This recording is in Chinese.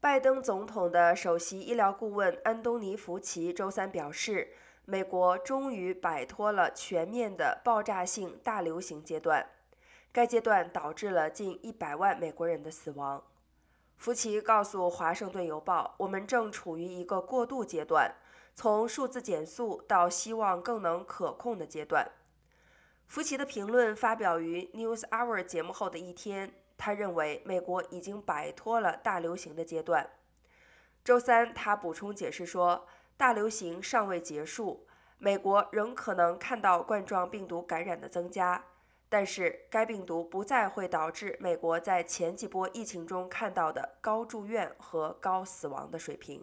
拜登总统的首席医疗顾问安东尼·福奇周三表示，美国终于摆脱了全面的爆炸性大流行阶段，该阶段导致了近一百万美国人的死亡。福奇告诉《华盛顿邮报》：“我们正处于一个过渡阶段，从数字减速到希望更能可控的阶段。”福奇的评论发表于 News Hour 节目后的一天。他认为美国已经摆脱了大流行的阶段。周三，他补充解释说，大流行尚未结束，美国仍可能看到冠状病毒感染的增加，但是该病毒不再会导致美国在前几波疫情中看到的高住院和高死亡的水平。